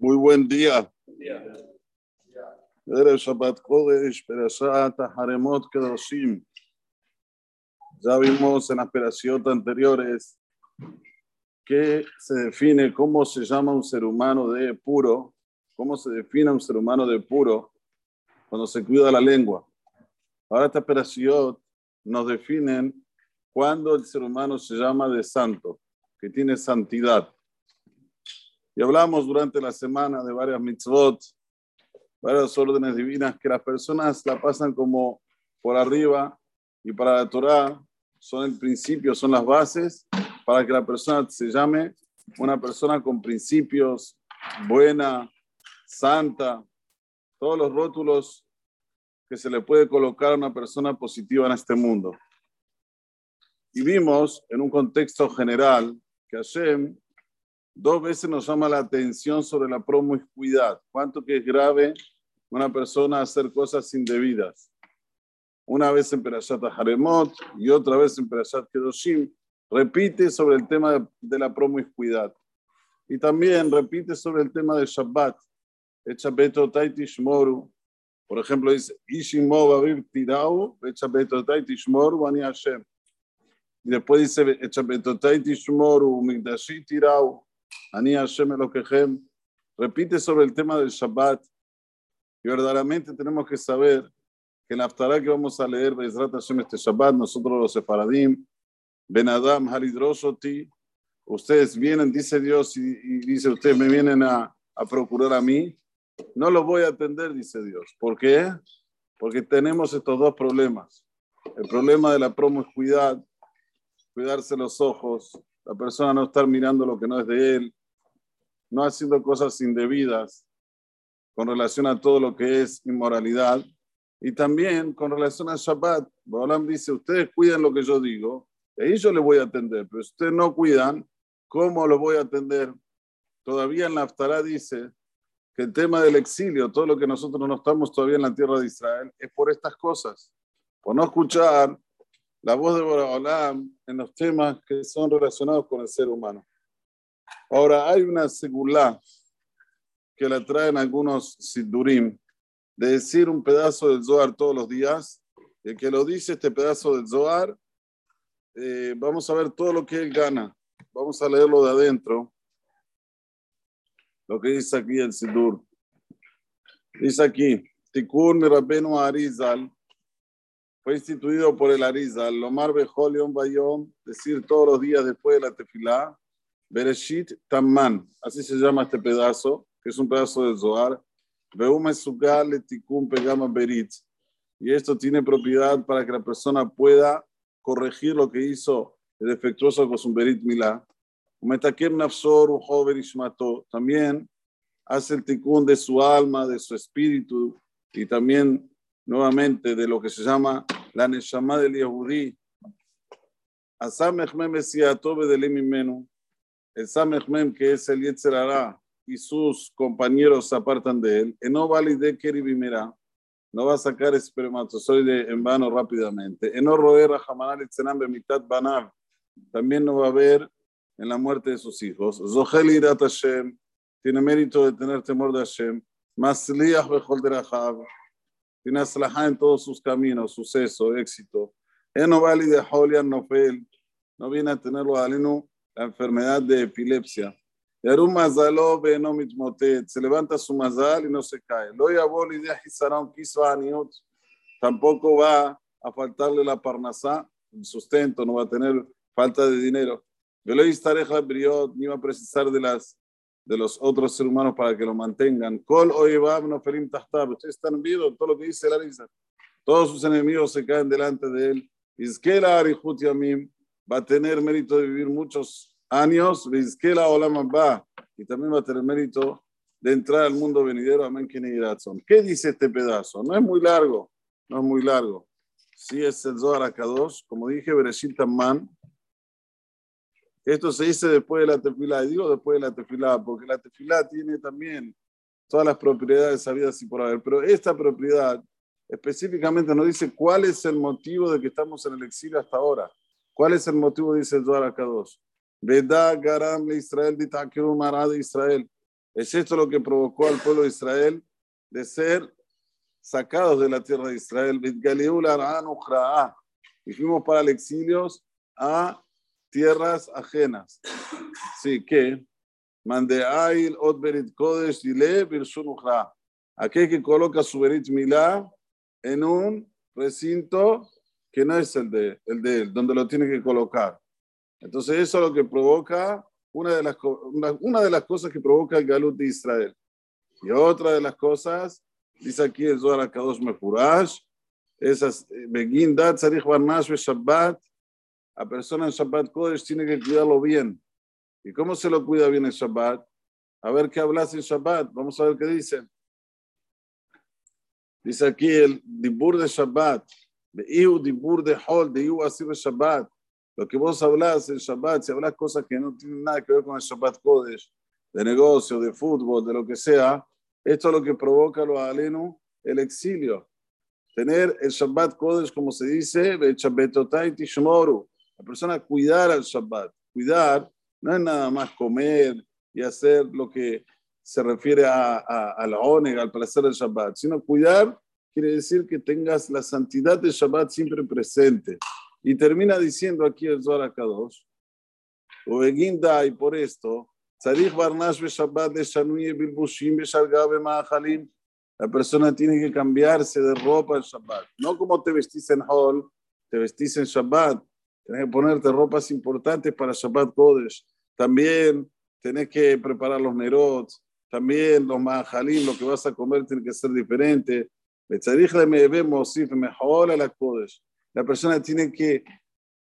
Muy buen día. Haremot. Ya vimos en las operaciones anteriores que se define cómo se llama un ser humano de puro, cómo se define un ser humano de puro cuando se cuida la lengua. Ahora esta operación nos definen cuándo el ser humano se llama de santo, que tiene santidad. Y hablamos durante la semana de varias mitzvot, varias órdenes divinas que las personas la pasan como por arriba y para la Torah son el principio, son las bases para que la persona se llame una persona con principios, buena, santa, todos los rótulos que se le puede colocar a una persona positiva en este mundo. Y vimos en un contexto general que Hashem dos veces nos llama la atención sobre la promiscuidad, cuánto que es grave una persona hacer cosas indebidas. Una vez en Perashat Haremot y otra vez en Perashat Kedoshim, repite sobre el tema de, la promiscuidad. Y también repite sobre el tema de Shabbat. Echabeto Taitishmoru. Por ejemplo, dice, Ishimo Babir Tirau, Echabeto Taitishmoru, Ani Hashem. Y después dice, Echabeto Taitishmoru, Migdashi Tirau, Ani Hashem Elokehem, repite sobre el tema del Shabbat. Y verdaderamente tenemos que saber que en la Aftará que vamos a leer, Bezrat Hashem este Shabbat, nosotros los Sefaradim, Ben Adam, Halidroshoti, ustedes vienen, dice Dios, y, y, dice, ustedes me vienen a, a procurar a mí. No los voy a atender, dice Dios. ¿Por qué? Porque tenemos estos dos problemas. El problema de la promiscuidad, cuidarse los ojos, la persona no estar mirando lo que no es de él, no haciendo cosas indebidas con relación a todo lo que es inmoralidad. Y también con relación a Shabbat, Balaam dice, ustedes cuidan lo que yo digo, y ahí yo les voy a atender, pero si ustedes no cuidan, ¿cómo los voy a atender? Todavía en la dice que el tema del exilio, todo lo que nosotros no estamos todavía en la tierra de Israel, es por estas cosas, por no escuchar la voz de Boraholam en los temas que son relacionados con el ser humano. Ahora, hay una segulá que la traen algunos sidurim de decir un pedazo del Zohar todos los días. El que lo dice este pedazo del Zohar, eh, vamos a ver todo lo que él gana. Vamos a leerlo de adentro. Lo que dice aquí el sidur. Dice aquí, Tikkun Rabbenu Arizal fue instituido por el Arizal, Lomar Bejolion Bayom, decir todos los días después de la tefilá, Bereshit Tamman, así se llama este pedazo, que es un pedazo del Zohar, Beume Sugal Tikkun Pegama Berit, y esto tiene propiedad para que la persona pueda corregir lo que hizo el defectuoso con su Berit Milá. También hace el tikkun de su alma, de su espíritu, y también nuevamente de lo que se llama la Neshama del Yehudí. Asamechmem Esiatobe del Emimenu. El Samechmem, que es el Yetzerará, y sus compañeros se apartan de él. Eno valide keribimera. No va a sacar espermatozoide en vano rápidamente. Eno roer a Hamanal Itzenam mitad banal. También no va a haber en la muerte de sus hijos. Zohel Irat Hashem. Tiene mérito de tener temor de Hashem. Masliach Bechol Derachab tiene aslajá en todos sus caminos, suceso, éxito. Eno vali de Holian Nofel, no viene a tenerlo aleno la enfermedad de epilepsia. Yarum mazalo beno mitmotet, se levanta su mazal y no se cae. Lo yaboli de Hisaron quiso aniot, tampoco va a faltarle la parnasá, el sustento, no va a tener falta de dinero. Yo le briot, ni va a precisar de las de los otros seres humanos para que lo mantengan. Kol. Ustedes están viendo todo lo que dice la risa. Todos sus enemigos se caen delante de él. Izkela arihut yamim va a tener mérito de vivir muchos años. Izkela olam va y también va a tener mérito de entrar al mundo venidero. Amén. ¿Qué dice este pedazo? No es muy largo. No es muy largo. Sí es el Zohar Akadosh. Como dije, Bereshit Man esto se dice después de la tefilá. Y digo después de la tefilá, porque la tefilá tiene también todas las propiedades sabidas y por haber. Pero esta propiedad específicamente nos dice cuál es el motivo de que estamos en el exilio hasta ahora. ¿Cuál es el motivo? Dice el Zohar Akadosh. Vedá Garam Israel, de Israel. Es esto lo que provocó al pueblo de Israel de ser sacados de la tierra de Israel. Y fuimos para el exilio a tierras ajenas. Sí, que Mandeail, Otberit Kodesh, Dile, Birsunuchra. Aquel que coloca su Berit Milá en un recinto que no es el de, el él, donde lo tiene que colocar. Entonces eso es lo que provoca, una de las, una, de las cosas que provoca el galut de Israel. Y otra de las cosas, dice aquí el Zohar Kadosh Mefurash, esas Begindat, Sarich Barnash, Shabbat, a persona en Shabbat Kodesh tiene que cuidarlo bien. ¿Y cómo se lo cuida bien en Shabbat? A ver qué hablas en Shabbat. Vamos a ver qué dice. Dice aquí el Dibur de Shabbat. De Iu Dibur de Hol, de Iu Asir de Shabbat. Lo que vos hablas en Shabbat, si hablas cosas que no tienen nada que ver con el Shabbat Kodesh, de negocio, de fútbol, de lo que sea, esto es lo que provoca lo aleno, el exilio. Tener el Shabbat Kodesh, como se dice, la persona cuidar al Shabbat. Cuidar no es nada más comer y hacer lo que se refiere a, a, la onega, al placer del Shabbat, sino cuidar quiere decir que tengas la santidad del Shabbat siempre presente. Y termina diciendo aquí el Zohar Kadosh, Oeginda, y por esto, Tzarich Barnash Shabbat de Shanuye Bilbushim Beshargabe Mahalim, la persona tiene que cambiarse de ropa en Shabbat. No como te vestís en Hall, te vestís en Shabbat. Tienes que ponerte ropas importantes para Shabbat Kodesh. También tenés que preparar los nerots. También los mahalim, lo que vas a comer tiene que ser diferente. La persona tiene que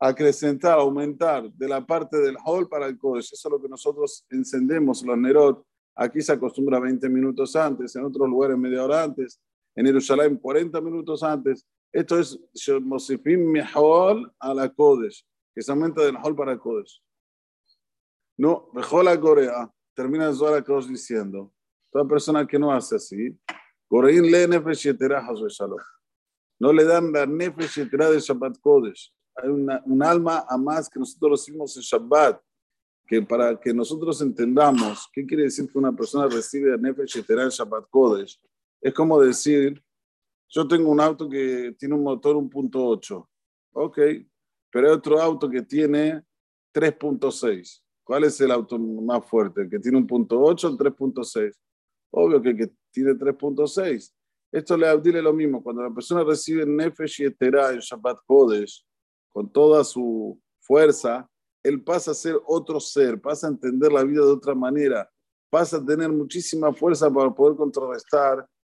acrecentar, aumentar de la parte del hall para el Kodesh. Eso es lo que nosotros encendemos, los Nerot. Aquí se acostumbra 20 minutos antes, en otros lugares media hora antes, en Jerusalén 40 minutos antes. Esto es Mosifim Mehol a la Kodesh, que se aumenta del hall para Kodesh. No, mejor la Corea, termina el Zohar Kodesh diciendo, toda persona que no hace así, Gorein le nefesh no le dan la nefesh de Shabbat Kodesh hay un alma a más que nosotros hicimos en Shabbat, que para que nosotros entendamos qué quiere decir que una persona recibe a Nefesh en Shabbat Kodesh, es como decir, yo tengo un auto que tiene un motor 1.8, ok, pero hay otro auto que tiene 3.6. ¿Cuál es el auto más fuerte? ¿El que tiene un punto o el 3.6? Obvio que el que tiene 3.6. Esto le dile lo mismo. Cuando la persona recibe Nefesh y en Shabbat Kodesh, con toda su fuerza, él pasa a ser otro ser, pasa a entender la vida de otra manera, pasa a tener muchísima fuerza para poder contrarrestar